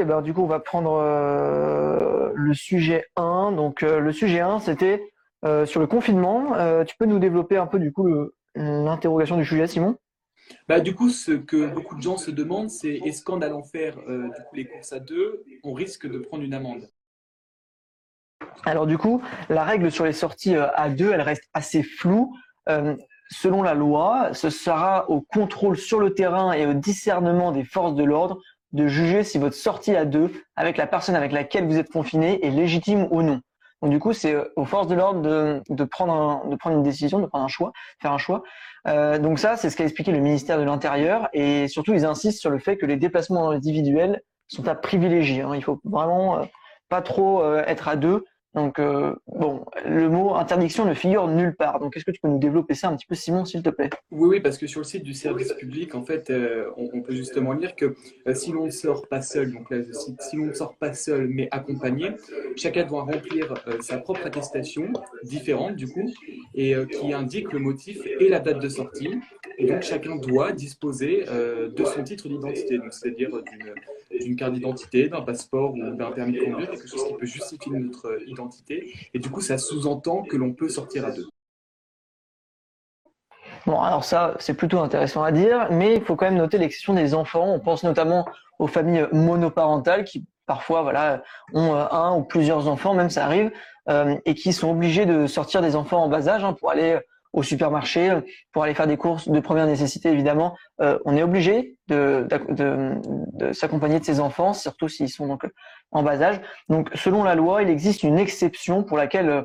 ben, du coup, on va prendre le sujet 1. Donc, le sujet 1, c'était sur le confinement. tu peux nous développer un peu, du coup, l'interrogation du sujet, Simon? Bah, du coup, ce que beaucoup de gens se demandent, c'est est-ce qu'en allant faire du coup, les courses à deux, on risque de prendre une amende? Alors du coup, la règle sur les sorties à deux, elle reste assez floue. selon la loi, ce sera au contrôle sur le terrain et au discernement des forces de l'ordre de juger si votre sortie à deux avec la personne avec laquelle vous êtes confiné est légitime ou non. Donc du coup, c'est aux forces de l'ordre de, prendre de prendre une décision, de prendre un choix, faire un choix. Euh, donc ça, c'est ce qu'a expliqué le ministère de l'Intérieur et surtout, ils insistent sur le fait que les déplacements individuels sont à privilégier. Hein. Il faut vraiment euh, pas trop euh, être à deux donc, euh, bon, le mot interdiction ne figure nulle part. Donc, est-ce que tu peux nous développer ça un petit peu, Simon, s'il te plaît? Oui, oui, parce que sur le site du service public, en fait, euh, on, peut justement lire que euh, si l'on ne sort pas seul, donc là, si l'on ne sort pas seul, mais accompagné, chacun doit remplir sa propre attestation, différente du coup, et qui indique le motif et la date de sortie. Et donc, chacun doit disposer de son titre d'identité, c'est-à-dire d'une carte d'identité, d'un passeport ou d'un permis de conduire, quelque chose qui peut justifier notre identité et du coup, ça sous-entend que l'on peut sortir à deux. Bon, alors ça, c'est plutôt intéressant à dire, mais il faut quand même noter l'exception des enfants. On pense notamment aux familles monoparentales qui parfois voilà, ont euh, un ou plusieurs enfants, même ça arrive, euh, et qui sont obligés de sortir des enfants en bas âge hein, pour aller au supermarché, pour aller faire des courses de première nécessité, évidemment. Euh, on est obligé de, de, de, s'accompagner de ces enfants, surtout s'ils sont donc en bas âge. Donc, selon la loi, il existe une exception pour laquelle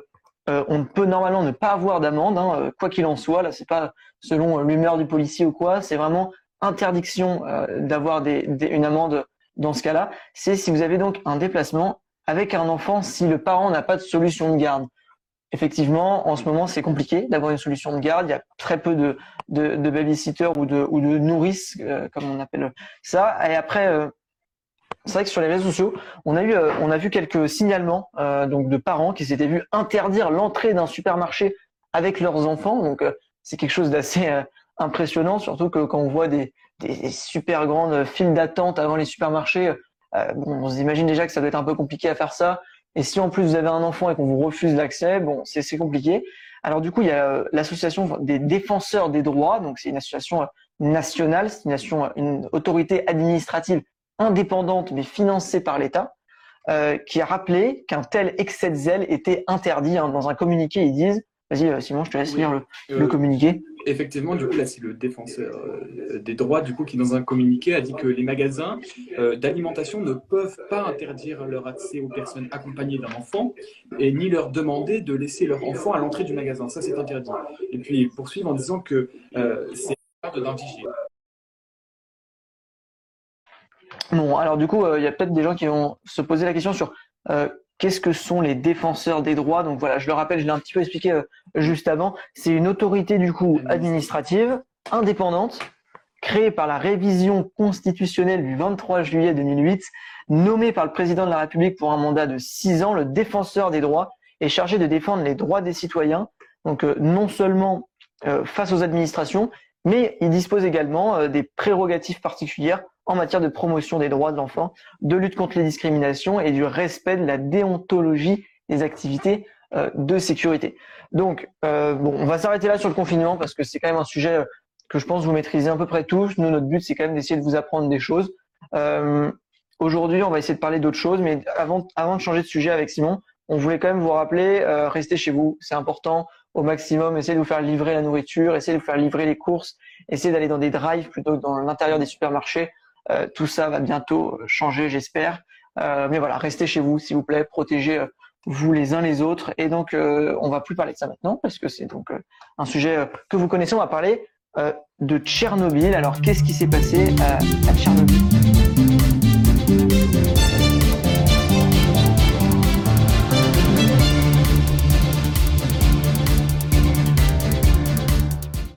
euh, on ne peut normalement ne pas avoir d'amende, hein, euh, quoi qu'il en soit. Là, c'est pas selon l'humeur du policier ou quoi. C'est vraiment interdiction d'avoir des, une amende dans ce cas-là. C'est si vous avez donc un déplacement avec un enfant si le parent n'a pas de solution de garde effectivement, en ce moment, c'est compliqué d'avoir une solution de garde. Il y a très peu de, de, de babysitters ou de, ou de nourrices, euh, comme on appelle ça. Et après, euh, c'est vrai que sur les réseaux sociaux, on a eu, euh, on a vu quelques signalements donc de parents qui s'étaient vus interdire l'entrée d'un supermarché avec leurs enfants. Donc, c'est quelque chose d'assez impressionnant, surtout que quand on voit des, des super grandes files d'attente avant les supermarchés, bon, on s'imagine déjà que ça doit être un peu compliqué à faire ça. Et si en plus vous avez un enfant et qu'on vous refuse l'accès, bon, c'est compliqué. Alors du coup, il y a euh, l'association des défenseurs des droits, donc c'est une association euh, nationale, c'est une, euh, une autorité administrative indépendante mais financée par l'État, euh, qui a rappelé qu'un tel excès de zèle était interdit. Hein. Dans un communiqué, ils disent Vas-y, Simon, je te laisse lire le, euh, communiqué. Effectivement, du coup, là, c'est le défenseur euh, des droits, du coup, qui, dans un communiqué, a dit que les magasins d'alimentation ne peuvent pas interdire leur accès aux personnes accompagnées d'un enfant et ni leur demander de laisser leur enfant à l'entrée du magasin. Ça, c'est interdit. Et puis, ils poursuivent en disant que c'est d'un vigier. Bon, alors du coup, il y a peut-être des gens qui vont se poser la question sur Qu'est-ce que sont les défenseurs des droits Donc voilà, je le rappelle, je l'ai un petit peu expliqué euh, juste avant. C'est une autorité du coup administrative indépendante créée par la révision constitutionnelle du 23 juillet 2008, nommée par le président de la République pour un mandat de six ans. Le défenseur des droits est chargé de défendre les droits des citoyens, donc euh, non seulement euh, face aux administrations, mais il dispose également des prérogatives particulières en matière de promotion des droits de l'enfant, de lutte contre les discriminations et du respect de la déontologie des activités euh, de sécurité. Donc, euh, bon, on va s'arrêter là sur le confinement parce que c'est quand même un sujet que je pense vous maîtrisez à peu près tous. Nous, notre but, c'est quand même d'essayer de vous apprendre des choses. Euh, Aujourd'hui, on va essayer de parler d'autres choses, mais avant, avant de changer de sujet avec Simon, on voulait quand même vous rappeler, euh, restez chez vous, c'est important au maximum, essayez de vous faire livrer la nourriture, essayez de vous faire livrer les courses, essayez d'aller dans des drives plutôt que dans l'intérieur des supermarchés. Euh, tout ça va bientôt changer, j'espère. Euh, mais voilà, restez chez vous, s'il vous plaît, protégez euh, vous les uns les autres. Et donc, on va plus parler de ça maintenant parce que c'est donc un sujet que vous connaissez. On va parler de Tchernobyl. Alors, qu'est-ce qui s'est passé à Tchernobyl?